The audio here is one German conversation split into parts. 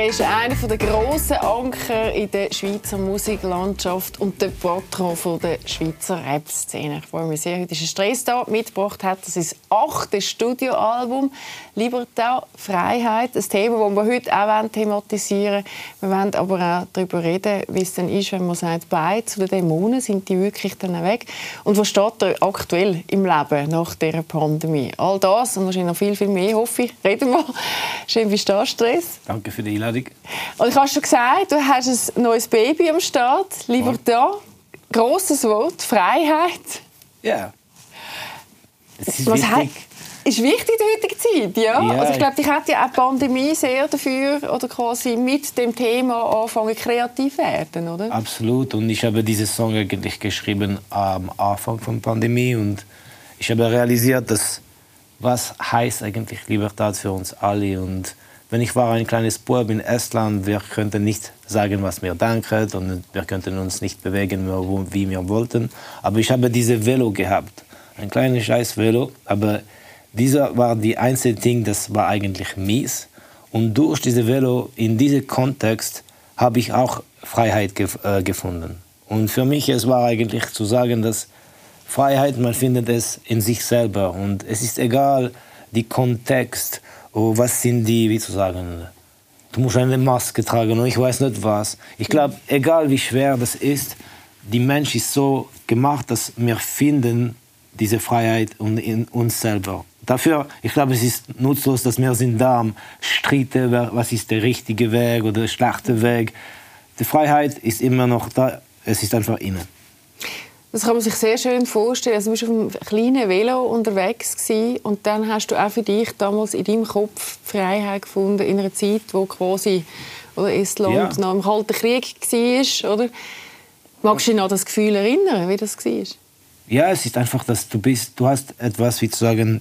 Er ist einer der grossen Anker in der Schweizer Musiklandschaft und der Patron der Schweizer Rap-Szene. Ich freue mich sehr, heute ist ein Stress da mitgebracht hat. Das ist das achte Studioalbum «Libertà, Freiheit». Ein Thema, das wir heute auch thematisieren wollen. Wir wollen aber auch darüber reden, wie es dann ist, wenn man sagt, beide zu den Dämonen sind die wirklich dann weg. Und was steht da aktuell im Leben nach dieser Pandemie? All das und wahrscheinlich noch viel, viel mehr, hoffe ich, reden wir. Schön, wie stehst du, Stress? Danke für die Einladung. Und ich habe schon gesagt, du hast ein neues Baby am Start, lieber da. Grosses Wort, Freiheit. Ja. Es ist Was wichtig. hat, ist wichtig in der heutigen Zeit, ja. Ja. Also ich glaube, dich hat ja auch die Pandemie sehr dafür oder quasi mit dem Thema anfangen kreativ werden, oder? Absolut. Und ich habe diesen Song eigentlich geschrieben am Anfang von der Pandemie. Und ich habe realisiert, dass was heißt eigentlich Libertät für uns alle. Und wenn ich war ein kleines Bub in Estland, wir könnten nicht sagen, was wir denken und wir könnten uns nicht bewegen, wie wir wollten. Aber ich habe diese Velo gehabt, ein kleines scheiß Velo, aber dieser war die einzige Ding, das war eigentlich mies. Und durch diese Velo in diesem Kontext habe ich auch Freiheit gef äh, gefunden. Und für mich es war eigentlich zu sagen, dass Freiheit, man findet es in sich selber. Und es ist egal, die Kontext, was sind die, wie zu sagen, du musst eine Maske tragen und ich weiß nicht was. Ich glaube, egal wie schwer das ist, die Mensch ist so gemacht, dass wir finden diese Freiheit in uns selber. Dafür, ich glaube, es ist nutzlos, dass wir sind da am Streiten, was ist der richtige Weg oder der schlechte Weg. Die Freiheit ist immer noch da, es ist einfach innen. Das kann man sich sehr schön vorstellen. Also, du bist auf einem kleinen Velo unterwegs gewesen, und dann hast du auch für dich damals in deinem Kopf Freiheit gefunden in einer Zeit, wo quasi oder Estland Ja. noch im Kalten Krieg war, oder? Magst du dich noch an das Gefühl erinnern, wie das war? Ja, es ist einfach, dass du bist, du hast etwas, wie zu sagen,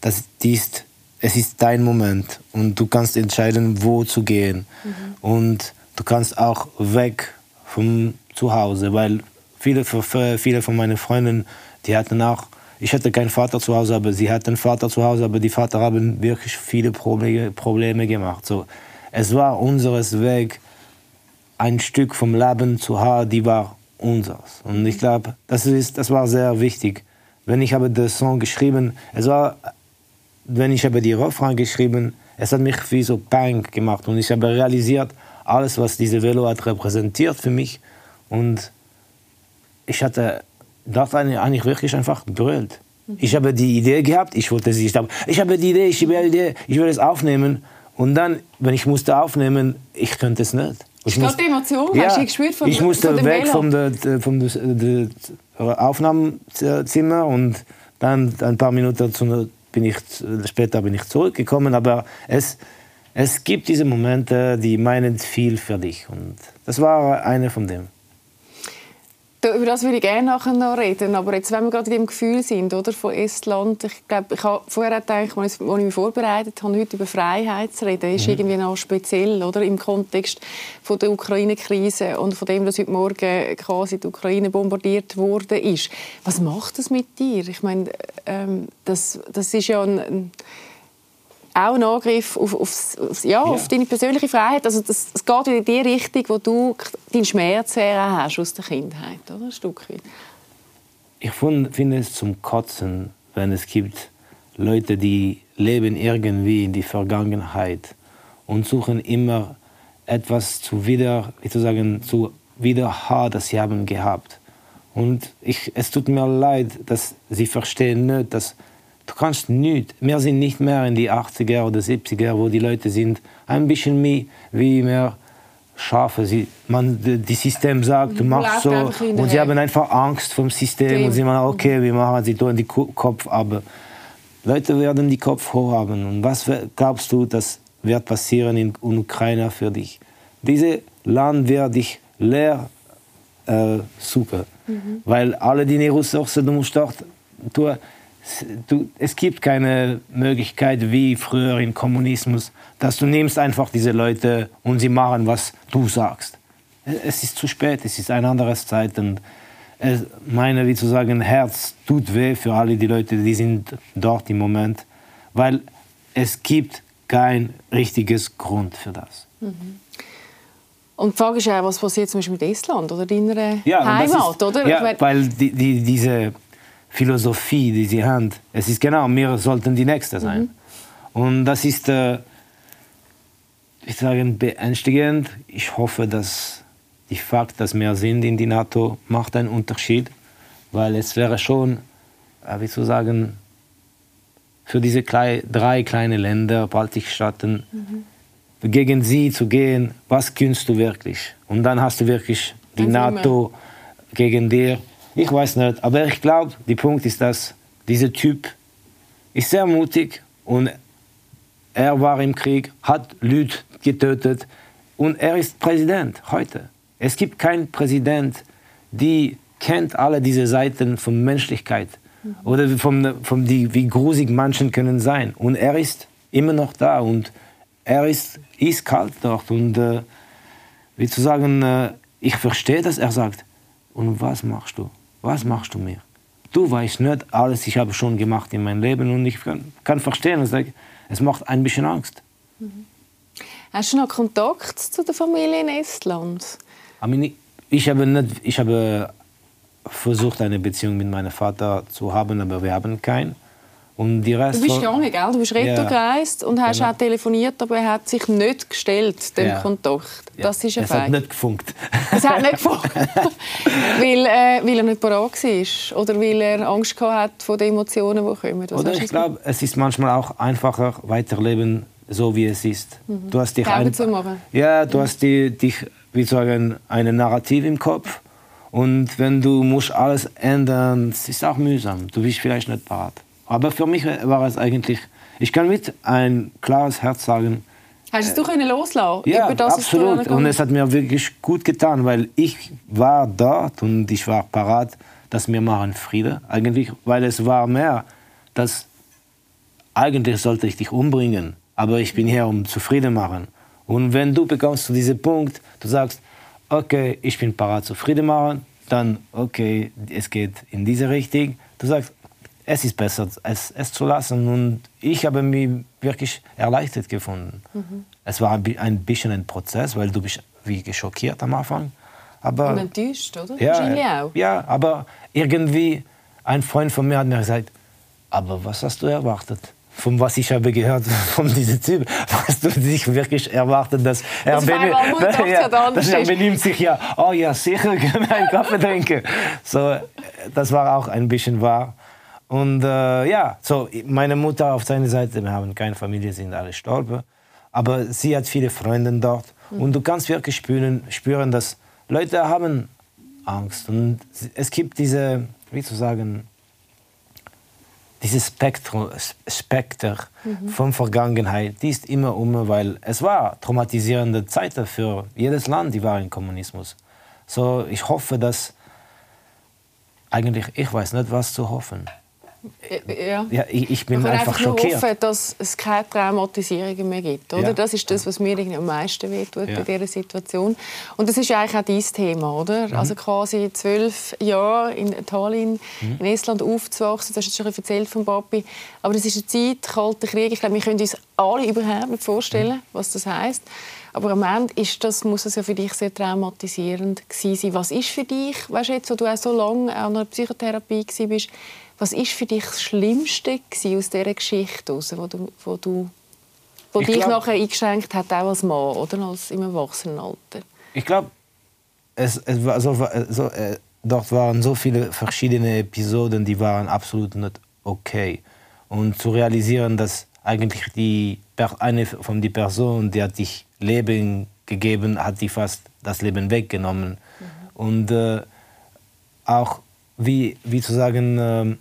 das ist, es ist dein Moment und du kannst entscheiden, wo zu gehen. Und du kannst auch weg vom Zuhause, weil viele, für- viele von meinen Freunden, die hatten auch, ich hatte keinen Vater zu Hause, aber sie hatten einen Vater zu Hause, aber die Vater haben wirklich viele Probleme, Probleme gemacht. So, es war unseres Weg, ein Stück vom Leben zu haben, die war unseres. Und ich glaube, das, das war sehr wichtig. Wenn ich habe den Song geschrieben, es war, wenn ich habe die Refrain geschrieben, es hat mich wie so Bang gemacht und ich habe realisiert, alles, was diese Velo hat repräsentiert für mich und ich hatte dort eigentlich wirklich einfach brüllt. Ich habe die Idee gehabt, ich wollte sie, ich habe, ich habe die Idee, ich habe die Idee, ich will es aufnehmen und dann, wenn ich musste aufnehmen, ich könnte es nicht. Ich gerade die Emotion, hast du gespürt von- ich musste von weg vom, vom de, Aufnahmezimmer und dann ein paar Minuten zu, bin ich, später bin ich zurückgekommen. Aber es, es gibt diese Momente, die meinen viel für dich. Und das war eine von denen. Da- Über das würde ich gerne nachher noch reden. Aber jetzt, wenn wir gerade in dem Gefühl sind, oder, von Estland, ich glaube, ich habe vorher gedacht, als ich mich vorbereitet habe, heute über Freiheit zu reden, ist irgendwie noch speziell, oder, im Kontext von der Ukraine-Krise und von dem, dass heute Morgen quasi die Ukraine bombardiert worden ist. Was macht das mit dir? Ich meine, ähm, das, das ist ja ein, ein auch ein Angriff auf, aufs, aufs, ja, auf deine persönliche Freiheit. Also das, es geht in die Richtung, wo du deinen Schmerz her hast aus der Kindheit, oder? Ein Stück weit. Ich finde es zum Kotzen, wenn es gibt Leute, die leben irgendwie in die Vergangenheit und suchen immer etwas zu wieder, wie zu sagen, zu wieder haben, das sie haben gehabt. Und ich, es tut mir leid, dass sie verstehen nicht, dass du kannst nicht, wir sind nicht mehr in die 80er oder 70er, wo die Leute sind ein bisschen mehr, wie mehr Schafe. Sie, man, das System sagt, du Man machst so und sie haben einfach Angst vom System und sie meinen, okay, wir machen, sie tun Ko- Kopf ab. Leute werden die Kopf hoch haben. Und was glaubst du, das wird passieren in Ukraine für dich? Dieses Land wird dich leer äh, suchen. Weil alle die Ressourcen, du musst dort tun, du, es gibt keine Möglichkeit wie früher im Kommunismus, dass du nimmst einfach diese Leute und sie machen, was du sagst. Es ist zu spät, es ist eine andere Zeit und es, meine, wie zu sagen, Herz tut weh für alle die Leute, die sind dort im Moment, weil es gibt kein richtiges Grund für das. Mhm. Und die Frage ist ja, was passiert zum Beispiel mit Estland oder deiner ja, Heimat, ist, oder? Ja, weil die, die, diese Philosophie, die sie haben, es ist genau, wir sollten die Nächste sein. Mhm. Und das ist, äh, ich sage, beängstigend. Ich hoffe, dass der Fakt, dass wir sind in die NATO, macht einen Unterschied, weil es wäre schon, äh, wie zu sagen, für diese klei drei kleinen Länder, Baltikstaaten, mhm gegen sie zu gehen, was künnst du wirklich? Und dann hast du wirklich die NATO gegen dir. Ich weiß nicht, aber ich glaube, der Punkt ist, dass dieser Typ ist sehr mutig und er war im Krieg, hat Leute getötet und er ist Präsident heute. Es gibt keinen Präsident, der kennt alle diese Seiten von Menschlichkeit mhm. oder von, von die, wie grusig Menschen können sein. Und er ist immer noch da und er ist eiskalt dort und äh, wie zu sagen, äh, ich verstehe, dass er sagt, und was machst du? Was machst du mir? Du weißt nicht alles, ich habe schon gemacht in meinem Leben und ich kann, kann verstehen, und es macht ein bisschen Angst. Mhm. Hast du noch Kontakt zu der Familie in Estland? Ich habe, nicht, ich habe versucht, eine Beziehung mit meinem Vater zu haben, aber wir haben keinen. Und die Rest du bist gegangen, gell? Du bist retour ja. und hast genau. auch telefoniert, aber er hat sich nicht gestellt, dem ja. Kontakt. Das ist ein Es hat nicht gefunkt. Es hat nicht gefunkt. weil, äh, weil er nicht parat war oder weil er Angst hat vor den Emotionen, die kommen. Was oder ich glaube, es ist manchmal auch einfacher, weiterleben so wie es ist. Mhm. Du hast dich ein, zu machen. Ja, du mhm. hast die, dich, wie sagen, eine Narrativ im Kopf. Und wenn du musst alles ändern, es ist auch mühsam. Du bist vielleicht nicht parat. Aber für mich war es eigentlich, ich kann mit ein klares Herz sagen, Hast du können loslassen? Ja, das, absolut. Und es hat mir wirklich gut getan, weil ich war dort und ich war parat, dass wir machen Friede. Eigentlich, weil es war mehr, dass eigentlich sollte ich dich umbringen, aber ich bin hier, um zufrieden machen. Und wenn du bekommst zu diesem Punkt, du sagst, okay, ich bin parat zufrieden machen, dann okay, es geht in diese Richtung. Du sagst, es ist besser, es, es zu lassen. Und ich habe mich wirklich erleichtert gefunden. Mhm. Es war ein bisschen ein Prozess, weil du bist wie geschockiert am Anfang. Aber, Und enttäuscht, oder? Ja, ja, aber irgendwie, ein Freund von mir hat mir gesagt, aber was hast du erwartet? Von was ich habe gehört von diesem Typ, hast du dich wirklich erwartet, dass er, das benimmt, ja, dass er benimmt sich ja, oh ja, sicher können wir einen Kaffee trinken. So, das war auch ein bisschen wahr. Und äh, ja, so meine Mutter auf seiner Seite, wir haben keine Familie, sind alle gestorben. Aber sie hat viele Freunde dort. Mhm. Und du kannst wirklich spüren, spüren, dass Leute haben Angst. Und es gibt diese, wie zu sagen, dieses Spektrum, Spekter mhm. von Vergangenheit, die ist immer um, weil es war traumatisierende Zeit für jedes Land, die war im Kommunismus. So, ich hoffe, dass eigentlich, ich weiß nicht, was zu hoffen. Ja. ja ich, ich bin einfach, einfach schockiert. hoffen, dass es keine Traumatisierungen mehr gibt. Oder? Ja. Das ist das, was mir am meisten wehtut ja. bei dieser Situation. Und das ist eigentlich auch dein Thema, oder? Mhm. Also quasi zwölf Jahre in Tallinn, mhm. in Estland aufzuwachsen. Das hast du schon erzählt von Papi. Aber das ist eine Zeit, kalter Krieg. Ich glaube, wir können uns alle überhaupt nicht vorstellen, mhm. was das heißt. Aber am Ende ist das, muss es ja für dich sehr traumatisierend gewesen sein. Was ist für dich, weißt du, jetzt, wo du auch so lange an einer Psychotherapie warst, was ist für dich das Schlimmste aus dieser Geschichte, raus, wo du, wo du wo dich glaub, nachher eingeschränkt hat, auch als Mann oder als im Erwachsenenalter? Ich glaube, es, es war so, so äh, dort waren so viele verschiedene Episoden, die waren absolut nicht okay. Und zu realisieren, dass eigentlich die, eine von die Person, die hat dich Leben gegeben, hat die fast das Leben weggenommen. Mhm. Und äh, auch wie, wie zu sagen, äh,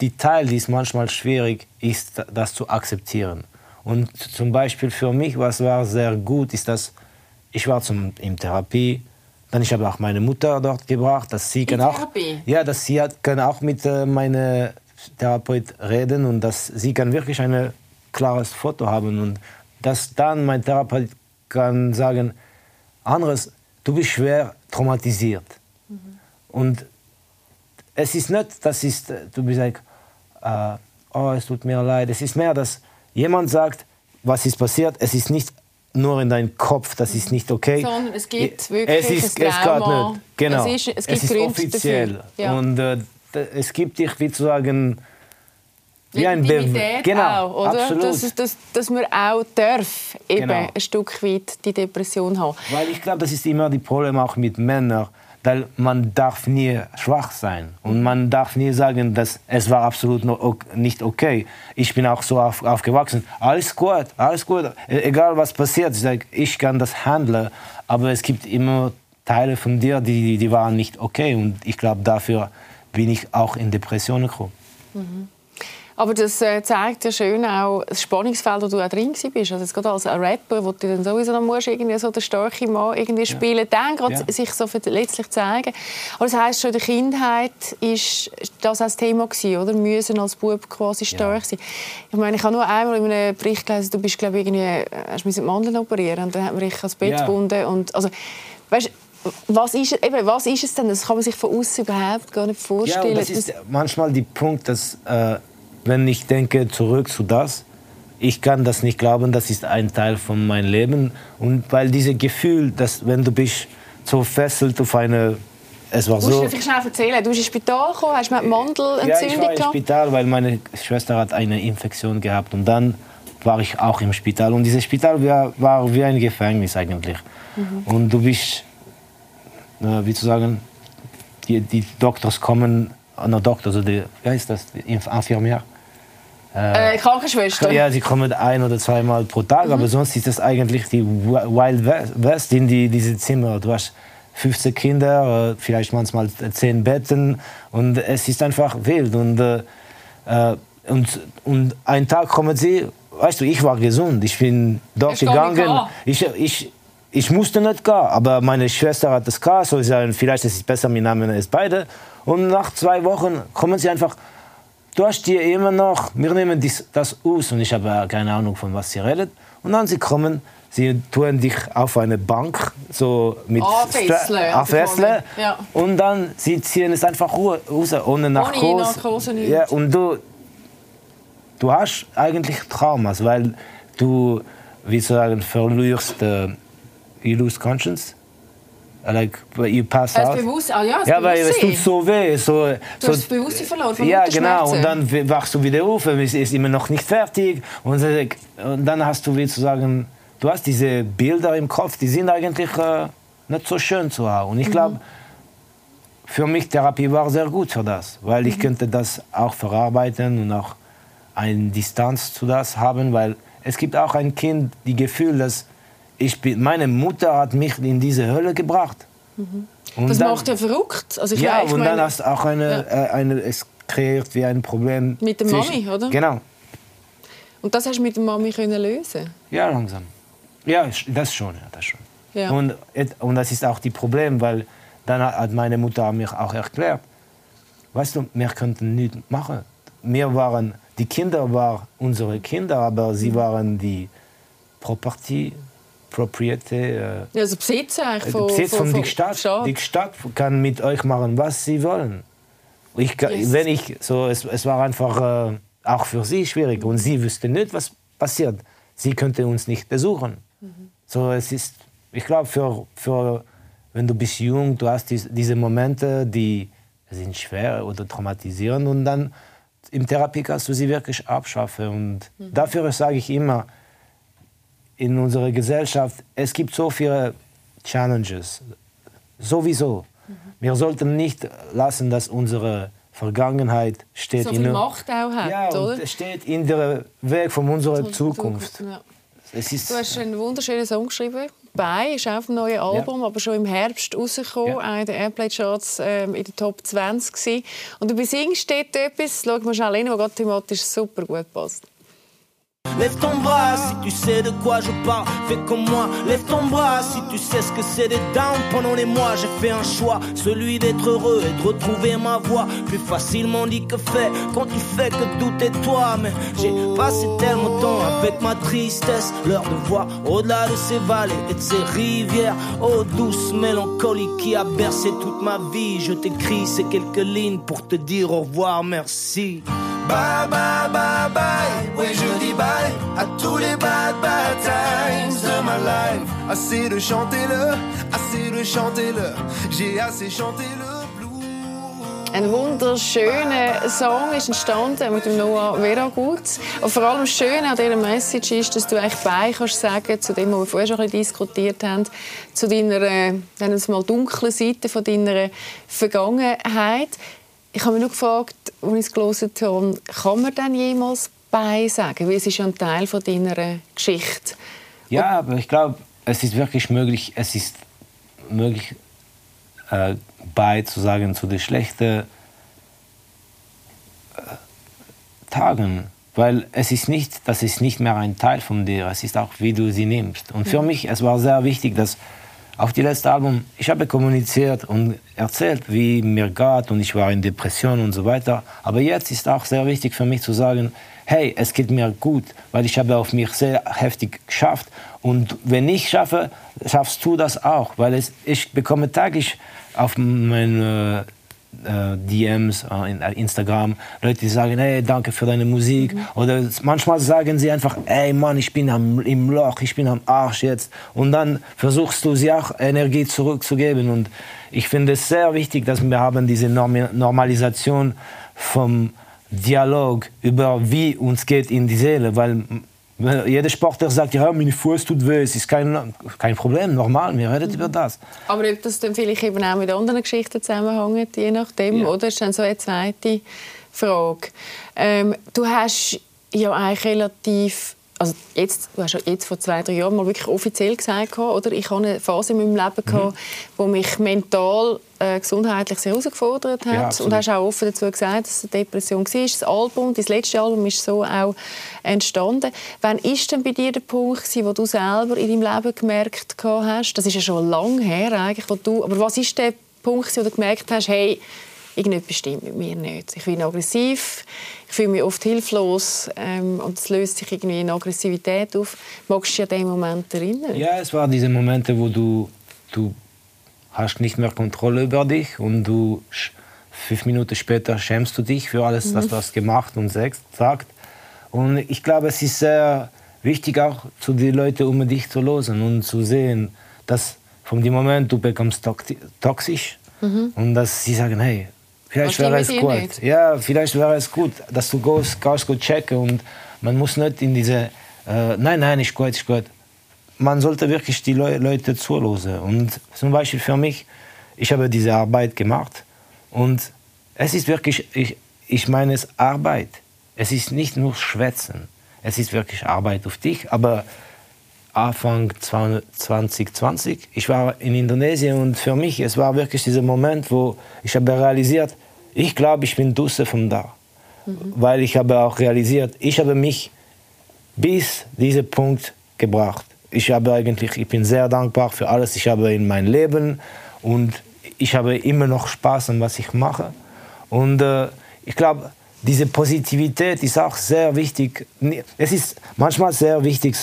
die, Teil, die ist manchmal schwierig, ist das zu akzeptieren. Und zum Beispiel für mich, was war sehr gut, ist, dass ich war zum, in Therapie, Dann ich habe auch meine Mutter dort gebracht, dass sie kann auch, ja, dass sie hat, kann auch mit äh, meinem Therapeut reden und dass sie kann wirklich ein klares Foto haben und dass dann mein Therapeut kann sagen, anderes, du bist schwer traumatisiert. Mhm. Und es ist nicht, das ist, du bist like, äh, oh, es tut mir leid. Es ist mehr, dass jemand sagt, was ist passiert, es ist nicht nur in deinem Kopf, das ist nicht okay. Sondern es gibt wirklich es ist, ein Trauma. Es nicht. Genau. Es ist, es gibt es ist offiziell. Ja. Und äh, es gibt dich, wie zu sagen, wie ein Be genau, auch, oder? Absolut. Dass, dass, dass man auch darf, eben genau. ein Stück weit die Depression haben. Weil ich glaube, das ist immer das Problem auch mit Männern, weil man darf nie schwach sein und man darf nie sagen, dass es war absolut nicht okay. Ich bin auch so auf, aufgewachsen. Alles gut, alles gut, e-, egal was passiert. Ich, sage, ich kann das handeln, aber es gibt immer Teile von dir, die, die waren nicht okay und ich glaube, dafür bin ich auch in Depressionen gekommen. Mhm. Aber das äh, zeigt ja schön auch das Spannungsfeld, wo du auch drin bist. Also jetzt gerade als Rapper, wo du dann sowieso noch musst, irgendwie so der starke Mann irgendwie spielen, ja. dann gerade ja. sich so letztlich zeigen. Aber das heisst schon in der Kindheit ist das auch das Thema gewesen, oder? Müssen als Bub quasi stark ja. sein. Ich meine, ich habe nur einmal in einem Bericht gelesen, du bist glaube ich irgendwie, äh, hast die Mandeln operieren und dann hat man dich ans Bett ja. gebunden und also, weißt, was ist, eben, was ist es denn? Das kann man sich von außen überhaupt gar nicht vorstellen. Ja, das ist manchmal der Punkt, dass äh, wenn ich denke zurück zu das, ich kann das nicht glauben, das ist ein Teil von meinem Leben. Und weil dieses Gefühl, dass wenn du bist so fesselt auf eine es war so. Musst du schnell erzählen? Du bist ins Spital gekommen, hast du Mandelentzündung Ja, ich war im Spital, weil meine Schwester hat eine Infektion gehabt und dann war ich auch im Spital und dieses Spital war, war wie ein Gefängnis eigentlich. Mhm. Und du bist, äh, wie zu sagen, die, die Doktors kommen, äh, Doktor, also die, wie heißt das, Infirmier, äh, Krankenschwester? Ja, sie kommen ein oder zweimal pro Tag, mhm. aber sonst ist das eigentlich die Wild West in die, diese Zimmer. Du hast 15 Kinder, äh, vielleicht manchmal 10 Betten und es ist einfach wild. Und, äh, äh und, und einen Tag kommen sie, weißt du, ich war gesund, ich bin dort ich gegangen. Ich, ich, ich musste nicht gehen, aber meine Schwester hat das gehabt, so ich sagen, vielleicht ist es besser, wir nehmen es beide. Und nach zwei Wochen kommen sie einfach, du hast dir immer noch, wir nehmen dies, das aus und ich habe keine Ahnung, von was sie redet. Und dann sie kommen, sie tun dich auf eine Bank, so mit Aufhässle. Ja. Und dann sie ziehen es einfach raus, ohne Narkose. Ohne Narkose ja, und du, du hast eigentlich Traumas, weil du, wie sagen, verlierst, uh, you lose conscience like you pass out. Bewusst, ah, ja, ja weil es tut so weh. So, du so, hast das Bewusstsein verloren von Ja, genau. Und dann wachst du wieder auf, es ist immer noch nicht fertig. Und, und dann hast du, wie zu sagen, du hast diese Bilder im Kopf, die sind eigentlich äh, nicht so schön zu haben. Und ich glaube, mhm. für mich Therapie war sehr gut für das, weil ich mhm. könnte das auch verarbeiten und auch eine Distanz zu das haben, weil es gibt auch ein Kind, die Gefühl, dass ich bin, meine Mutter hat mich in diese Hölle gebracht. Mhm. das dann, macht ja verrückt. Also ich ja, und meine, dann hast du auch eine, ja. äh, eine, es kreiert wie ein Problem. Mit der Mami, oder? Genau. Und das hast du mit der Mami können lösen? Ja, langsam. Ja, das schon, ja, das schon. Ja. Und, und das ist auch das Problem, weil dann hat meine Mutter mir auch erklärt, weißt du, wir könnten nichts machen. Wir waren, die Kinder waren unsere Kinder, aber sie mhm. waren die Property Propriete. Äh, also Besitz eigentlich von, Besitz von, von, von die Stadt. Stadt. Die Stadt kann mit euch machen, was sie wollen. Ich, yes. wenn ich, so, es, es war einfach äh, auch für sie schwierig und sie wüsste nicht, was passiert. Sie könnte uns nicht besuchen. Mhm. So, es ist, ich glaube, für, für, wenn du bist jung, du hast dies, diese Momente, die sind schwer oder traumatisierend und dann im Therapie kannst du sie wirklich abschaffen. Und mhm. dafür sage ich immer, in unserer Gesellschaft, es gibt so viele Challenges. Sowieso. Mhm. Wir sollten nicht lassen, dass unsere Vergangenheit steht so in Macht auch hat, ja, oder? steht in der Weg von unserer Zukunft. Ja. Es ist, du hast einen wunderschönen Song geschrieben. «Bei» ist auf dem neuen Album, ja. aber schon im Herbst rausgekommen, ja. in den Airplay-Charts ähm, in der Top 20 gewesen. Und du besingst dort etwas, schau mal schnell rein, was thematisch super gut passt. Lève ton bras si tu sais de quoi je parle. Fais comme moi. Lève ton bras si tu sais ce que c'est des downs. Pendant les mois, j'ai fait un choix. Celui d'être heureux et de retrouver ma voix. Plus facilement dit que fait. Quand tu fais que tout est toi. Mais j'ai passé tellement de temps avec ma tristesse. L'heure de voir au-delà de ces vallées et de ces rivières. Oh, douce mélancolie qui a bercé toute ma vie. Je t'écris ces quelques lignes pour te dire au revoir, merci. Bye, bye, bye, bye. Oui, je dis bye à tous les bad, bad times de ma life. Assez de chanter le, assez de chanter le. J'ai assez chanté le. Ein wunderschöner Song ist entstanden mit dem Noah Veragut. Und vor allem das Schöne an dieser Message ist, dass du eigentlich bei kannst sagen zu dem, was wir vorher schon ein bisschen diskutiert haben, zu deiner, nennen es mal, dunklen Seite von deiner Vergangenheit. Ich habe mich nur gefragt, als ich es gelesen habe, kann man dann jemals bei sagen? Weil es ist ja ein Teil von deiner Geschichte. Ja, aber ich glaube, es ist wirklich möglich, es ist möglich, äh, bei zu sagen zu den schlechten äh, Tagen. Weil es ist nicht, das ist nicht mehr ein Teil von dir, es ist auch, wie du sie nimmst. Und für mich, es war sehr wichtig, dass auf die letzte Album, ich habe kommuniziert und erzählt, wie mir geht und ich war in Depression und so weiter. Aber jetzt ist auch sehr wichtig für mich zu sagen, hey, es geht mir gut, weil ich habe auf mich sehr heftig geschafft. Und wenn ich schaffe, schaffst du das auch, weil es, ich bekomme täglich auf meine äh, DMs äh, in Instagram Leute, die sagen, hey, danke für deine Musik. Mhm. Oder manchmal sagen sie einfach, ey Mann, ich bin am, im Loch, ich bin am Arsch jetzt. Und dann versuchst du sie auch Energie zurückzugeben. Und ich finde es sehr wichtig, dass wir haben diese Norm Normalisation vom Dialog über wie uns geht in die Seele, weil jeder Sportler sagt, ja, meine Fuß tut weh, es ist kein, kein Problem, normal, wir reden mhm. über das. Aber ob das dann vielleicht eben auch mit anderen Geschichten zusammenhängt, je nachdem, ja. oder? ist dann so eine zweite Frage. Ähm, du hast ja eigentlich relativ also jetzt, du hast jetzt vor zwei, drei Jahren mal wirklich offiziell gesagt, oder? ich hatte eine Phase in meinem Leben, gehabt, mhm. wo mich mental, äh, gesundheitlich sehr herausgefordert hat. Ja, und hast auch offen dazu gesagt, dass es eine Depression war. Das Album, das letzte Album ist so auch entstanden. Wann war denn bei dir der Punkt, wo du selber in deinem Leben gemerkt hast, das ist ja schon lange her eigentlich, wo du, aber was ist der Punkt, wo du gemerkt hast, hey, irgendetwas stimmt mit mir nicht. Ich bin aggressiv, ich fühle mich oft hilflos ähm, und es löst sich irgendwie in Aggressivität auf. Magst du dich an diesen Moment erinnern? Ja, es waren diese Momente, wo du, du hast nicht mehr Kontrolle über dich und du fünf Minuten später schämst du dich für alles, mhm. was du hast gemacht und sagt. Und ich glaube, es ist sehr wichtig auch zu den Leuten um dich zu losen und zu sehen, dass von dem Moment du bekommst toxisch mhm. und dass sie sagen, hey, Vielleicht wäre es gut. Nicht. Ja, vielleicht wäre es gut, dass du gehst, gehst gut checken und man muss nicht in diese, äh, nein, nein, ist gut, ist gut. Man sollte wirklich die Le Leute zuhören. Und zum Beispiel für mich, ich habe diese Arbeit gemacht und es ist wirklich, ich, ich meine es Arbeit. Es ist nicht nur Schwätzen. Es ist wirklich Arbeit auf dich, aber Anfang 2020. Ich war in Indonesien und für mich, es war wirklich dieser Moment, wo ich habe realisiert, ich glaube, ich bin Dusse von da. Mhm. Weil ich habe auch realisiert, ich habe mich bis diesen Punkt gebracht. Ich habe eigentlich, ich bin sehr dankbar für alles, ich habe in meinem Leben und ich habe immer noch Spaß an was ich mache. Und äh, ich glaube, diese Positivität ist auch sehr wichtig. Es ist manchmal sehr wichtig,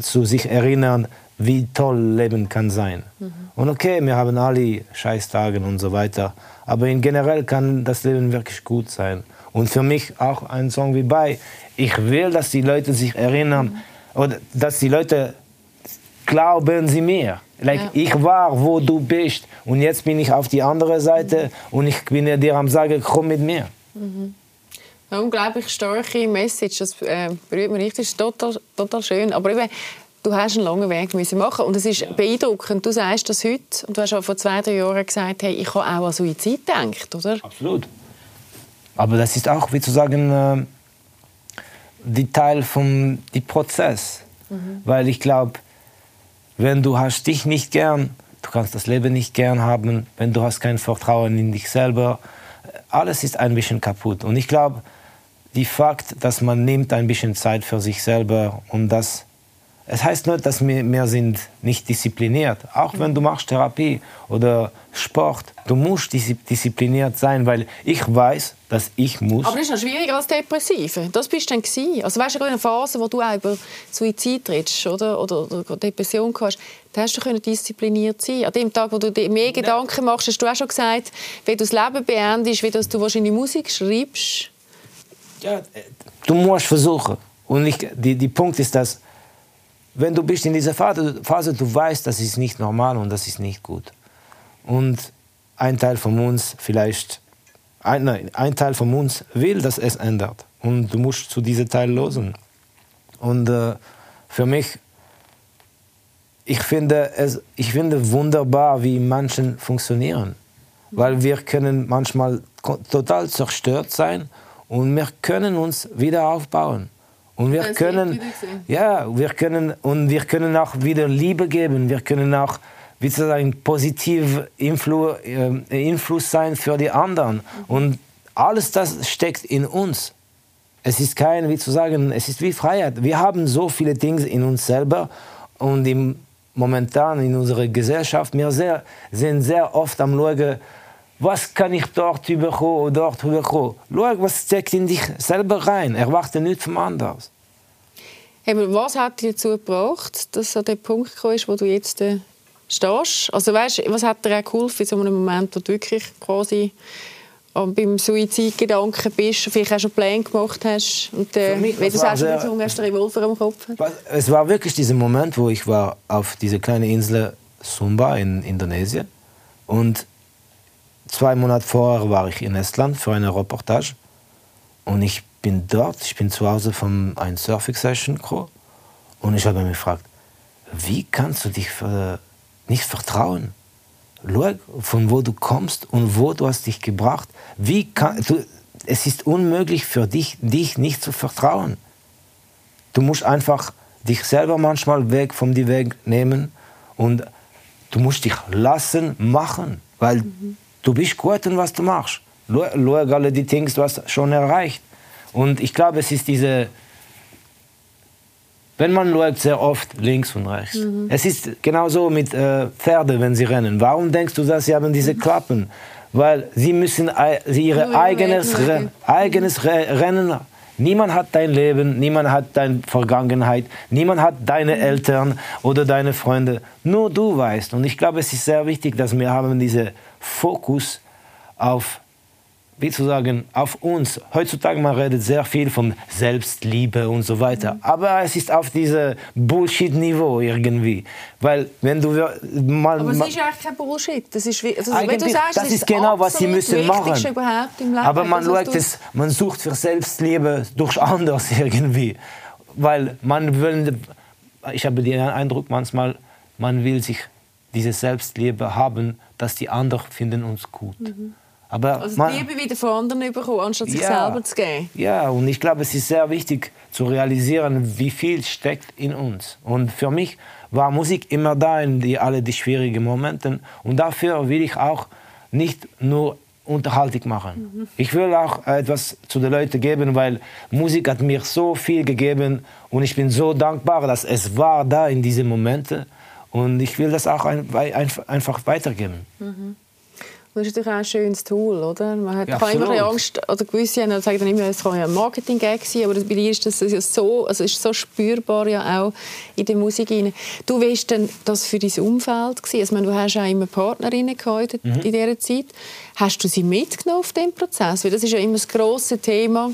zu, sich erinnern, wie toll Leben kann sein. Mhm. Und okay, wir haben alle Scheißtage und so weiter. Aber in generell kann das Leben wirklich gut sein. Und für mich auch ein Song wie bei. Ich will, dass die Leute sich erinnern oder dass die Leute glauben sie mir. Like, ja. Ich war, wo du bist und jetzt bin ich auf die andere Seite und ich bin dir am sagen, komm mit mir. Mhm. Eine unglaublich starke Message, das äh, berührt mich richtig, das ist total, total schön. Aber eben, du hast einen langen Weg müssen machen und es ist ja. beeindruckend. Du sagst das heute und du hast auch vor zwei, drei Jahren gesagt, hey, ich habe auch an Suizid gedacht, oder? Absolut. Aber das ist auch, wie zu sagen, äh, die Teil vom die Prozess, mhm. weil ich glaube, wenn du hast dich nicht gern, du kannst das Leben nicht gern haben, wenn du hast kein Vertrauen in dich selber, alles ist ein bisschen kaputt. Und ich glaube, die Fakt, dass man nimmt ein bisschen Zeit für sich selber und das es heißt nicht, dass wir, wir sind nicht diszipliniert. Auch wenn du machst Therapie oder Sport, du musst diszipliniert sein, weil ich weiß, dass ich muss. Aber das ist noch schwieriger als Depressive. Das bist du dann gewesen. Also weißt du, in einer Phase, wo du auch über Suizid redest oder, oder, oder Depression hast, da hast du können diszipliniert sein. An dem Tag, wo du dir mehr Gedanken machst, hast du auch schon gesagt, wie du das Leben beendest, wie du wahrscheinlich Musik schreibst. Ja, du musst versuchen. Und ich, die, die Punkt ist, dass wenn du bist in dieser Phase, Phase, du weißt, das ist nicht normal und das ist nicht gut. Und ein Teil von uns vielleicht, ein, nein, ein Teil von uns will, dass es ändert. Und du musst zu diesem Teil losen. Und äh, für mich, ich finde es, ich finde wunderbar, wie Menschen funktionieren. Weil wir können manchmal total zerstört sein und wir können uns wieder aufbauen. Und wir können, ja, wir können, und wir können auch wieder Liebe geben. Wir können auch, wie zu sagen, positiv Influ, äh, Einfluss sein für die anderen. Mhm. Und alles das steckt in uns. Es ist kein, wie zu sagen, es ist wie Freiheit. Wir haben so viele Dinge in uns selber und im, momentan in unserer Gesellschaft, wir sehr, sind sehr oft am Schauen, was kann ich dort überkommen oder dort überkommen? Schau, was steckt in dich selber rein. Erwarte nichts vom anderen. Hey, was hat dich dazu gebracht, dass du an den Punkt gekommen ist, wo du jetzt äh, stehst? Also weißt, was hat dir auch geholfen in so einem Moment, wo du wirklich quasi ähm, beim Suizidgedanken bist, vielleicht auch schon Pläne gemacht hast und äh, mich, wie du sagst, sehr, du hast einen Revolver am Kopf. Es war wirklich dieser Moment, wo ich war auf dieser kleinen Insel Sumba in Indonesien und zwei Monate vorher war ich in Estland für eine Reportage. Und ich bin dort, ich bin zu Hause von einer Surfing-Session und ich habe mich gefragt, wie kannst du dich für, nicht vertrauen? Schau, von wo du kommst und wo du hast dich gebracht. Wie kann, du, es ist unmöglich für dich, dich nicht zu vertrauen. Du musst einfach dich selber manchmal weg vom Weg nehmen und du musst dich lassen machen, weil mhm. Du bist gut in was du machst. Schau alle die Dinge, du hast schon erreicht. Und ich glaube, es ist diese, wenn man schaut, sehr oft links und rechts. Mhm. Es ist genauso mit äh, Pferden, wenn sie rennen. Warum denkst du, dass sie haben diese Klappen? Weil sie müssen sie ihre eigenes, Ren eigenes Rennen Niemand hat dein Leben, niemand hat deine Vergangenheit, niemand hat deine mhm. Eltern oder deine Freunde. Nur du weißt. Und ich glaube, es ist sehr wichtig, dass wir haben diesen Fokus auf wie zu sagen, auf uns. Heutzutage man redet sehr viel von Selbstliebe und so weiter. Mhm. Aber es ist auf diesem Bullshit-Niveau irgendwie. Weil wenn du mal, Aber es ist eigentlich kein Bullshit. Das ist, also, wenn du sagst, das ist genau, was sie müssen machen. Aber man, schaut es, man sucht für Selbstliebe durch anders irgendwie. Weil man will, ich habe den Eindruck manchmal, man will sich diese Selbstliebe haben, dass die anderen finden uns gut. Mhm. Aber also man, Liebe wieder von anderen bekommen, anstatt sich ja, selber zu geben. Ja, und ich glaube, es ist sehr wichtig zu realisieren, wie viel steckt in uns. Und für mich war Musik immer da in die, alle die schwierigen Momente. Und dafür will ich auch nicht nur unterhaltig machen. Mhm. Ich will auch etwas zu den Leuten geben, weil Musik hat mir so viel gegeben und ich bin so dankbar, dass es war da in diesen Momenten und ich will das auch ein, ein, einfach weitergeben. Mhm. Das ist natürlich auch ein schönes Tool, oder? Man hat ja, immer Angst, oder gewisse haben sagen dann immer, es kann ja ein Marketing-Gag sein, aber bei dir ist das ja so, also ist so spürbar ja auch in der Musik rein. Du weißt denn, das für dein Umfeld gewesen? Also, du hast auch immer Partnerinnen gehabt mhm. in dieser Zeit. Hast du sie mitgenommen auf dem Prozess? Weil das ist ja immer das grosse Thema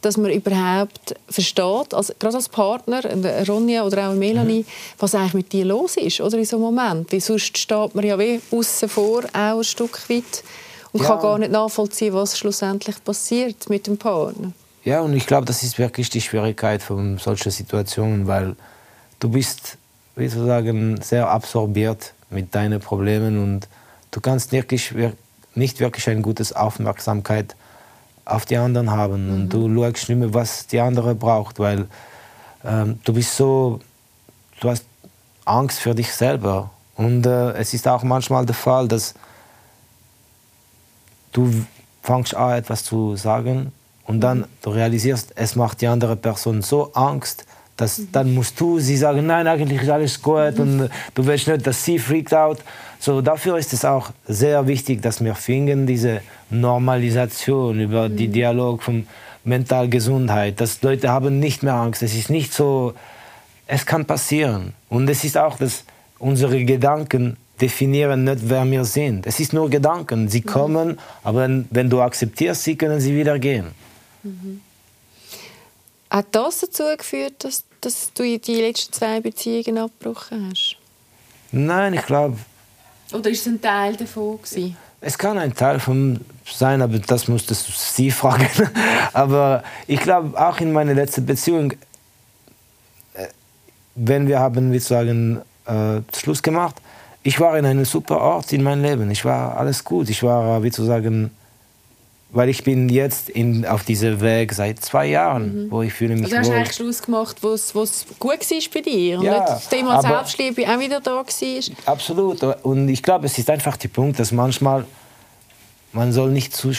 dass man überhaupt versteht, also gerade als Partner, Ronja oder auch Melanie, mhm. was eigentlich mit dir los ist oder in so einem Moment. Weil sonst steht man ja wie außen vor, auch ein Stück weit, und ja. kann gar nicht nachvollziehen, was schlussendlich passiert mit dem Partner. Ja, und ich glaube, das ist wirklich die Schwierigkeit von solchen Situationen, weil du bist, wie zu sagen, sehr absorbiert mit deinen Problemen und du kannst wirklich, nicht wirklich eine gute Aufmerksamkeit auf die anderen haben mhm. und du schaust nicht mehr, was die andere braucht, weil ähm, du bist so, du hast Angst für dich selber und äh, es ist auch manchmal der Fall, dass du fängst an etwas zu sagen und dann du realisierst, es macht die andere Person so Angst, mhm. dann musst du sie sagen, nein, eigentlich ist alles gut mhm. und du willst nicht, dass sie freakt out. So, dafür ist es auch sehr wichtig, dass wir finden diese Normalisation über mhm. die Dialog von mental Gesundheit, dass Leute haben nicht mehr Angst. Es ist nicht so, es kann passieren. Und es ist auch, dass unsere Gedanken definieren nicht, wer wir sind. Es ist nur Gedanken. Sie mhm. kommen, mhm. aber wenn du akzeptierst sie, können sie wieder gehen. Mhm. Hat das dazu geführt, dass, dass du die letzten zwei Beziehungen abgebrochen hast? Nein, ich glaube. Oder ist es ein Teil davon? Gewesen? Es kann ein Teil von sein, aber das musstest du sie fragen. aber ich glaube, auch in meiner letzten Beziehung, äh, wenn wir haben, wie sagen, äh, Schluss gemacht, ich war in einem super Ort in meinem Leben. Ich war alles gut. Ich war, wie zu sagen, weil ich bin jetzt in, auf diesem Weg seit zwei Jahren, mhm. wo ich fühle mich also hast du eigentlich Schluss gemacht, wo es gut war bei dir und ja, das Thema Selbstliebe auch wieder da war? Absolut. Und ich glaube, es ist einfach der Punkt, dass manchmal man soll nicht zu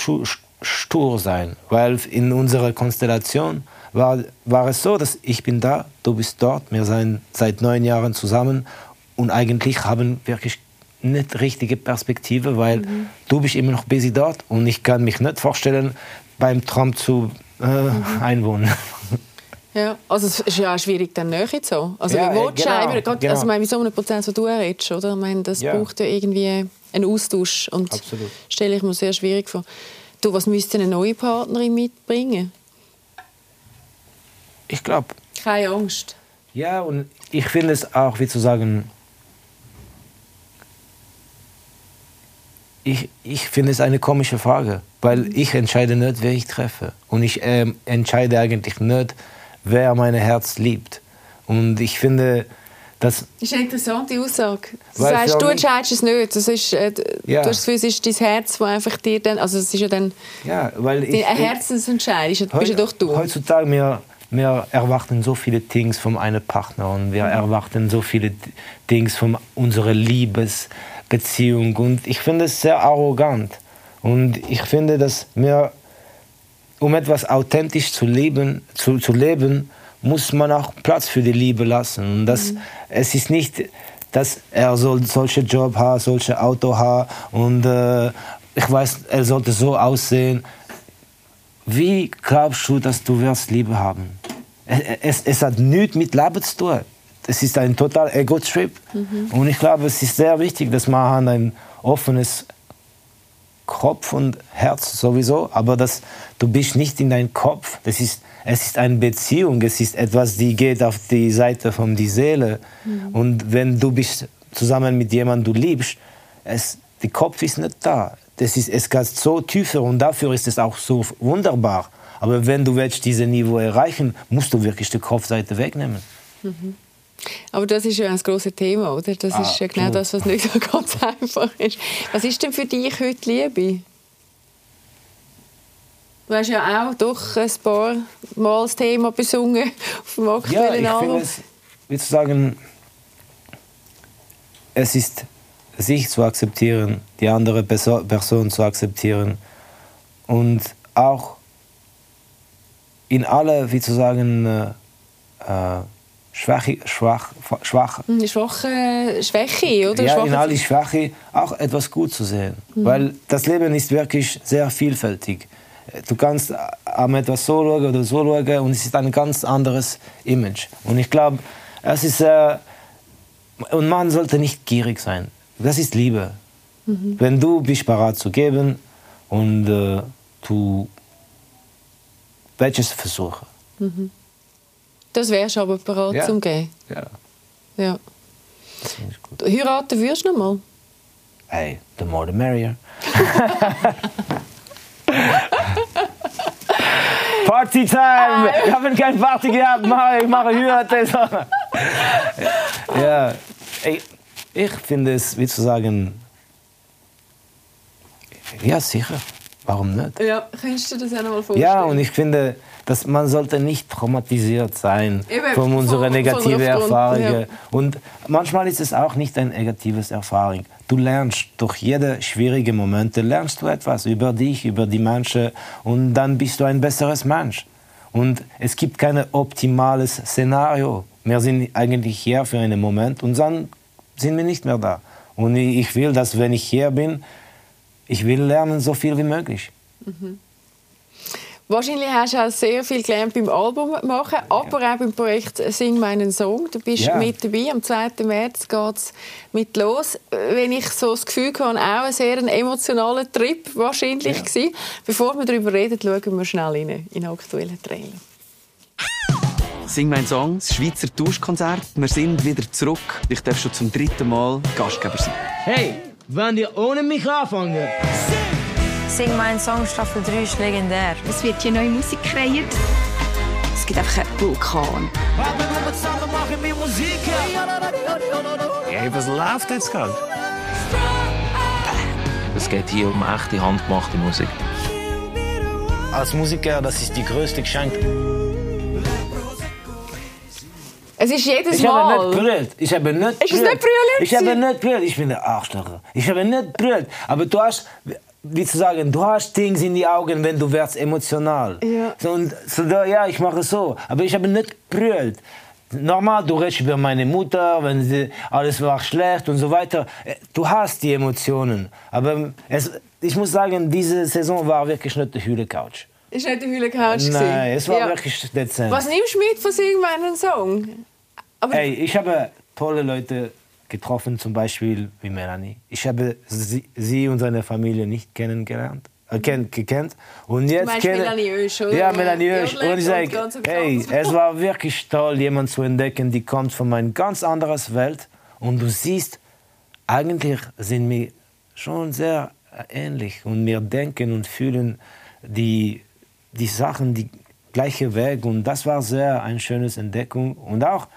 stur sein, weil in unserer Konstellation war, war es so, dass ich bin da, du bist dort, wir sind seit neun Jahren zusammen und eigentlich haben wirklich nicht richtige Perspektive, weil mhm. du bist immer noch busy dort und ich kann mich nicht vorstellen, beim Trump zu äh, mhm. einwohnen. Ja, also es ist ja auch schwierig, dann näher zu haben. Also ja, wie willst genau, genau. also meine, wie so einem Prozess, wo du redest, oder? Ich meine, das ja. braucht ja irgendwie einen Austausch und Absolut. stelle ich mir sehr schwierig vor. Du, was müsste eine neue Partnerin mitbringen? Ich glaube... Keine Angst. Ja, und ich finde es auch, wie zu sagen, ich, ich finde es eine komische Frage, weil ich entscheide nicht, wer ich treffe. Und ich ähm, entscheide eigentlich nicht, wer mein Herz liebt. Und ich finde, das... Das ist eine interessante Aussage. Du sagst, du entscheidest es nicht. Das ist, äh, ja. Du hast es ist dein Herz, das einfach dir dann... Also es ist ja dann... Ja, weil ich... Ein Herzensentscheid bist ja doch du. Heutzutage, wir, wir erwarten so viele Dinge von einem Partner und wir mhm. erwarten so viele Dinge von unserer Liebes Beziehung. Und ich finde es sehr arrogant. Und ich finde, dass wir, um etwas authentisch zu leben, zu, zu leben muss man auch Platz für die Liebe lassen. Und das, mhm. es ist nicht, dass er soll solche Job haben, solche Auto haben und äh, ich weiß, er sollte so aussehen. Wie glaubst du, dass du wirst Liebe haben? Es, es hat nichts mit Leben zu tun es ist ein total Ego-Trip. Mhm. Und ich glaube, es ist sehr wichtig, dass man ein offenes Kopf und Herz sowieso, aber dass du bist nicht in deinem Kopf. Das ist, es ist eine Beziehung, es ist etwas, die geht auf die Seite von die Seele. Mhm. Und wenn du bist zusammen mit jemandem du liebst, es, der Kopf ist nicht da. Das ist, es geht so tiefer und dafür ist es auch so wunderbar. Aber wenn du willst diese Niveau erreichen, musst du wirklich die Kopfseite wegnehmen. Mhm. Aber das ist ja ein grosses Thema, oder? Das ah, ist ja genau das, was nicht so ganz einfach ist. Was ist denn für dich heute Liebe? Du hast ja auch doch ein paar Mal das Thema besungen auf dem aktuellen ja, ich Album. Es, will sagen, es ist sich zu akzeptieren, die andere Person zu akzeptieren und auch in alle, wie zu sagen, äh, äh Schwäche, schwach, schwach. Schwache, Schwäche, oder? Ja, Schwache in alle Schwäche auch etwas gut zu sehen. Mhm. Weil das Leben ist wirklich sehr vielfältig. Du kannst am etwas so schauen oder so schauen und es ist ein ganz anderes Image. Und ich glaube, es ist äh, und man sollte nicht gierig sein. Das ist Liebe. Mhm. Wenn du bist bereit zu geben und äh, du welches versuchen. Mhm. Das wärst du aber bereit ja. zum Gehen? Ja. Ja. Heiraten würdest du noch mal? Hey, the more the merrier. Partytime! Wir haben keine Party gehabt, ich mache Heirat. ja, ich, ich finde es, wie zu sagen, ja, sicher. Warum nicht? Ja, kannst du das auch noch mal vorstellen? Ja, und ich finde, dass man sollte nicht traumatisiert sein Eben, von unseren von- negativen Erfahrungen. ja. Und manchmal ist es auch nicht eine negative Erfahrung. Du lernst durch jede schwierige Momente lernst du etwas über dich, über die Menschen und dann bist du ein besseres Mensch. Und es gibt kein optimales Szenario. Wir sind eigentlich hier für einen Moment und dann sind wir nicht mehr da. Und ich will, dass wenn ich hier bin, ich will lernen so viel wie möglich. Wahrscheinlich hast du auch sehr viel gelernt beim Album machen, aber auch beim Projekt «Sing meinen Song». Du bist Ja. mit dabei. Am 2. März geht es mit los. Wenn ich so das Gefühl habe, auch ein sehr emotionaler Trip wahrscheinlich Ja. gewesen. Bevor wir darüber reden, schauen wir schnell rein in den aktuellen Trailer. Sing mein Song, das Schweizer Tauschkonzert. Wir sind wieder zurück. Ich darf schon zum dritten Mal Gastgeber sein. Hey, wollen ihr ohne mich anfangen? Sing mein Song Staffel 3 ist legendär. Es wird hier neue Musik kreiert. Es gibt einfach einen Vulkan. Nur zusammen machen wir Musik. Hey, was läuft jetzt gerade? Es geht hier um echte handgemachte Musik. Als Musiker, das ist die größte Geschenk. Es ist jedes Ich habe Mal... nicht brüllt. Ich habe nicht Ist es nicht brüllen Ich habe nicht brüllt. Ich bin der Arschloch. Ich habe nicht brüllt. Aber du hast, wie zu sagen, du hast Dinge in die Augen, wenn du wirst emotional. Ja. So, und so, da, ja, ich mache so. Aber ich habe nicht brüllt. Normal, du redest über meine Mutter, wenn sie, alles war schlecht und so weiter. Äh, Du hast die Emotionen. Aber es, ich muss sagen, diese Saison war wirklich nicht die Hülle-Couch. Ist nicht der Hühnercouch Nein, es war Ja. wirklich dezent. Was nimmst du mit von «Sing meinen Song»? Aber Hey, ich habe tolle Leute getroffen, zum Beispiel wie Melanie. Ich habe sie, sie und seine Familie nicht kennengelernt, äh, kenn, gekannt. Und jetzt kenne- Melanie Oesch, oder? Ja, Melanie die Und ich sage, hey, es war wirklich toll, jemanden zu entdecken, die kommt von einer ganz anderen Welt. Und du siehst, eigentlich sind wir schon sehr ähnlich. Und wir denken und fühlen die, die Sachen, die gleiche Weg. Und das war sehr eine schöne Entdeckung. Und auch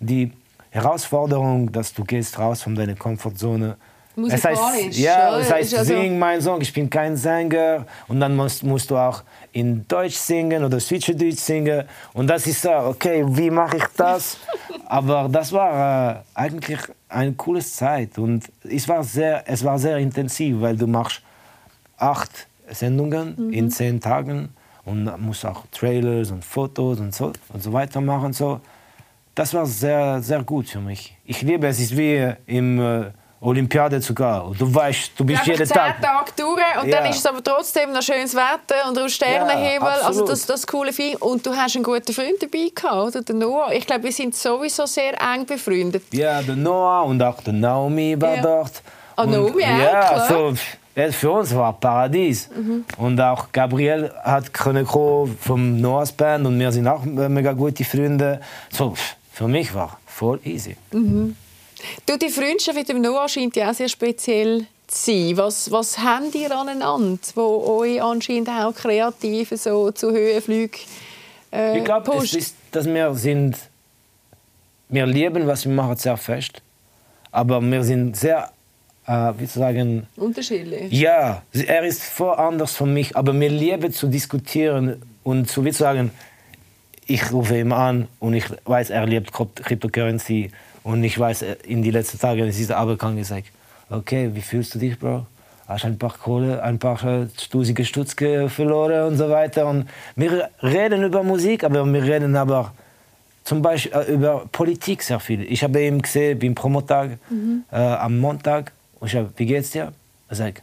die Herausforderung, dass du gehst raus von deiner Komfortzone. Es heißt, Musikalisch, ja, es heißt, also- sing mein Song. Ich bin kein Sänger. Und dann musst, musst du auch in Deutsch singen oder Schweizerdeutsch singen. Und das ist so, okay, wie mache ich das? Aber das war äh, eigentlich eine coole Zeit. Und es war, sehr, es war sehr intensiv, weil du machst acht Sendungen in zehn Tagen und musst auch Trailers und Fotos und so, und so weiter machen. So. Das war sehr, sehr gut für mich. Ich liebe es, es ist wie im äh, Olympiade sogar. Du weißt, du bist Einfach jeden Tag. Tage durch und Ja. dann ist es aber trotzdem noch schönes Wetter und hast Sternenhimmel. Ja, also das, das coole Feeling. Und du hast einen guten Freund dabei gehabt, oder? Den Noah. Ich glaube, wir sind sowieso sehr eng befreundet. Ja, der Noah und auch der Naomi war Ja. dort. Ah, Und Naomi auch, ja, klar. so, ja, für uns war Paradies. Und auch Gabriel hat können vom Noahs Band und wir sind auch äh, mega gute Freunde. So, für mich war voll easy. Du, die Freundschaft mit dem Noah scheint ja auch sehr speziell zu sein. Was, was habt ihr aneinander, wo euch anscheinend auch kreativ so zu Höhenflügen äh, Ich glaube, es ist, dass wir sind, wir lieben, was wir machen, sehr fest. Aber wir sind sehr, äh, wie zu sagen, Unterschiedlich. Ja, er ist voll anders von mich, aber mir liebe zu diskutieren und zu wie zu sagen, ich rufe ihn an und ich weiß, er liebt Cryptocurrency und ich weiß, in die letzten Tage ist dieser Abend gesagt, okay, wie fühlst du dich, Bro? Hast ein paar Kohle, ein paar äh, stusige Stutz ge- verloren und so weiter. Und wir reden über Musik, aber wir reden aber zum Beispiel äh, über Politik sehr viel. Ich habe ihn gesehen beim Promotag äh, am Montag. Und ich habe, wie geht's dir? Er sagt,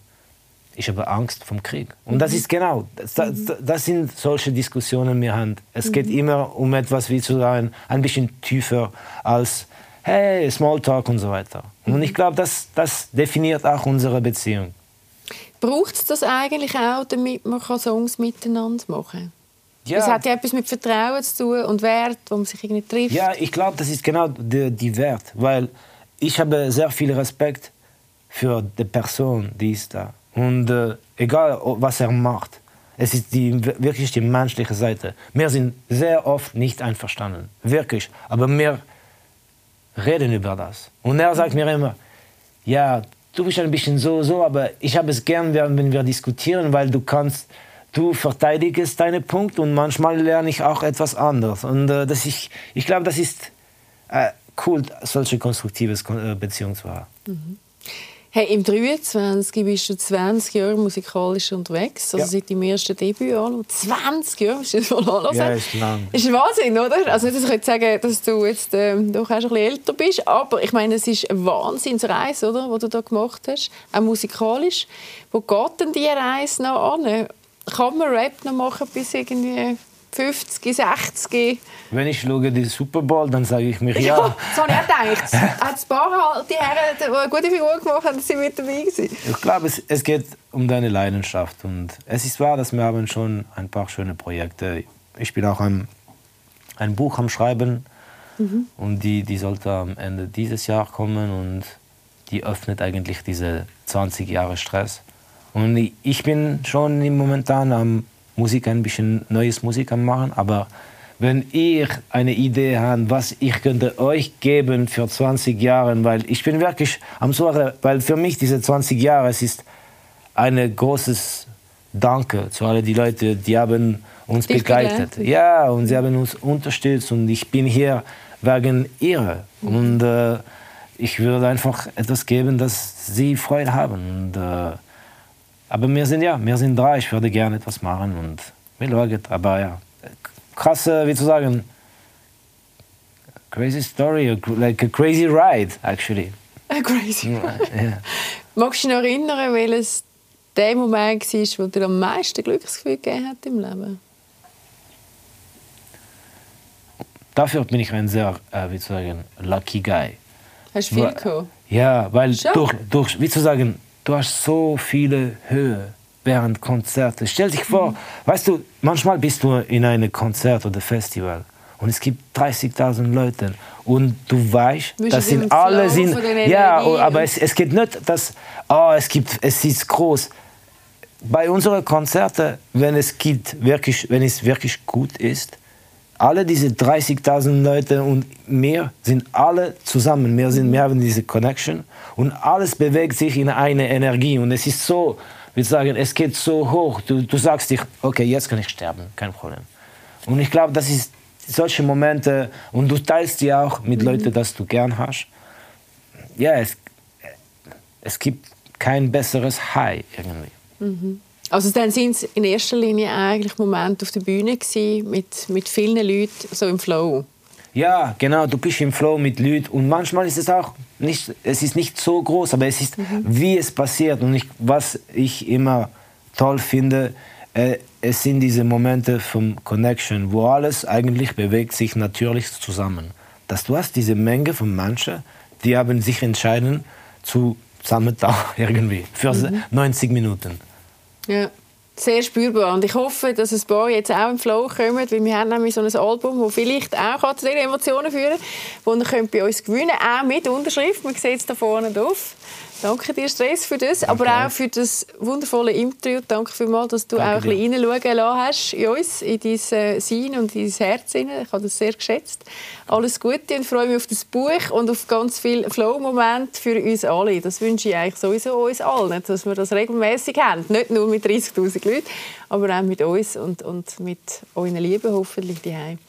ich habe Angst vom Krieg. Und das ist genau, das, das, das sind solche Diskussionen wir haben. Es geht immer um etwas, wie zu sagen, ein bisschen tiefer als, hey, Smalltalk und so weiter. Und ich glaube, das, das definiert auch unsere Beziehung. Braucht es das eigentlich auch, damit man Songs miteinander machen kann? Es hat ja etwas mit Vertrauen zu tun und Wert, wo man sich irgendwie trifft. Ja, ich glaube, das ist genau die, die Wert, weil ich habe sehr viel Respekt für die Person, die ist da. Und äh, egal, was er macht, es ist die, wirklich die menschliche Seite. Wir sind sehr oft nicht einverstanden, wirklich. Aber wir reden über das. Und er sagt mir immer, ja, du bist ein bisschen so, so, aber ich habe es gern, wenn wir diskutieren, weil du kannst du verteidigst deinen Punkt und manchmal lerne ich auch etwas anderes. Und äh, das ich, ich glaube, das ist äh, cool, solche konstruktive äh, Beziehungen zu haben. Mhm. Hey, Im 23 bist du 20 Jahre musikalisch unterwegs, also ja. seit deinem ersten Debüt an. 20 Jahre, musst du das mal anhören? Ja, ist lang. Ist Wahnsinn, oder? Also nicht, dass ich jetzt sagen, dass du jetzt ähm, doch auch ein bisschen älter bist, aber ich meine, es ist eine Wahnsinnsreise, oder, die du da gemacht hast, auch musikalisch. Wo geht denn diese Reise noch an? Kann man Rap noch machen bis irgendwie 50, 60. Wenn ich schaue den Super Bowl, dann sage ich mir ja. ja so habe ich auch gedacht. Hat ein paar halt die Herren, die eine gute Figur gemacht haben, sind mit dabei gewesen. Ich glaube, es, es geht um deine Leidenschaft. Und es ist wahr, dass wir haben schon ein paar schöne Projekte. Ich bin auch ein, ein Buch am Schreiben. Mhm. Und die, die sollte am Ende dieses Jahr kommen. Und die öffnet eigentlich diese 20 Jahre Stress. Und ich bin schon momentan am Musik ein bisschen neues Musik am machen, aber wenn ihr eine Idee habt, was ich könnte euch geben für 20 Jahre, weil ich bin wirklich am Sorge, weil für mich diese 20 Jahre, es ist ein großes Danke zu allen die Leute, die haben uns Dich begleitet. Begleitet. Ja, und sie haben uns unterstützt und ich bin hier wegen ihr. Mhm. Und äh, ich würde einfach etwas geben, dass sie Freude haben. Und, äh, aber wir sind ja, wir sind drei. Ich würde gerne etwas machen und wir schauen. Aber ja, krasse, wie zu sagen, crazy story, like a crazy ride, actually. A crazy ride. Yeah. Magst du dich noch erinnern, welches der Moment war, wo dir am meisten Glücksgefühl gegeben hat im Leben? Dafür bin ich ein sehr, äh, wie zu sagen, lucky guy. Hast du viel gehabt? Ja, weil durch, durch, wie zu sagen, du hast so viele Höhe während Konzerte. Stell dich vor, mhm. weißt du, manchmal bist du in einem Konzert oder Festival und es gibt 30.000 Leute und du weißt, das sind alle sind ja, aber es, es geht nicht, dass oh, es gibt, es ist groß. Bei unseren Konzerten, wenn es gibt wirklich, wenn es wirklich gut ist, alle diese 30.000 Leute und mehr sind alle zusammen. Wir, sind, wir haben diese Connection und alles bewegt sich in eine Energie. Und es ist so, wir sagen, es geht so hoch. Du, du sagst dich, okay, jetzt kann ich sterben, kein Problem. Und ich glaube, das ist solche Momente und du teilst die auch mit mhm. Leuten, dass du gern hast. Ja, es, es gibt kein besseres High irgendwie. Mhm. Also dann sind es in erster Linie eigentlich Momente auf der Bühne gewesen, mit, mit vielen Leuten so im Flow. Ja, genau, du bist im Flow mit Leuten und manchmal ist es auch nicht, es ist nicht so groß, aber es ist, mhm. wie es passiert und ich, was ich immer toll finde, äh, es sind diese Momente vom Connection, wo alles eigentlich bewegt sich natürlich zusammen. Dass du hast diese Menge von Menschen, die haben sich entschieden zu zusammen da irgendwie für mhm. 90 Minuten. Ja, sehr spürbar. Und ich hoffe, dass ein paar jetzt auch im Flow kommen, weil wir haben nämlich so ein Album, das vielleicht auch zu diesen Emotionen führen kann, das ihr bei uns gewinnen auch mit Unterschrift. Man sieht es da vorne drauf. Danke dir, Stress, für das, Danke. aber auch für das wundervolle Interview. Danke vielmals, dass du Danke auch ein bisschen reinschauen lassen hast in uns, in dein äh, Sein und in dein Herz. Ich habe das sehr geschätzt. Alles Gute und freue mich auf das Buch und auf ganz viele Flow-Momente für uns alle. Das wünsche ich eigentlich sowieso uns allen, dass wir das regelmäßig haben. Nicht nur mit 30'000 Leuten, aber auch mit uns und, und mit euren Lieben hoffentlich daheim.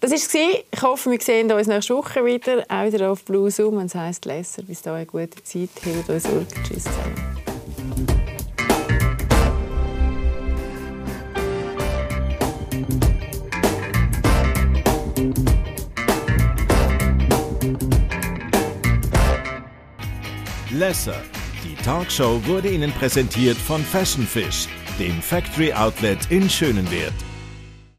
Das war es. Ich hoffe, wir sehen uns nächste Woche wieder. Auch wieder auf Blue Zoom. Es heisst Lesser. Bis dahin eine gute Zeit. Hebt uns Urk. Tschüss zusammen. Lesser. Die Talkshow wurde Ihnen präsentiert von Fashion Fish, dem Factory Outlet in Schönenwert.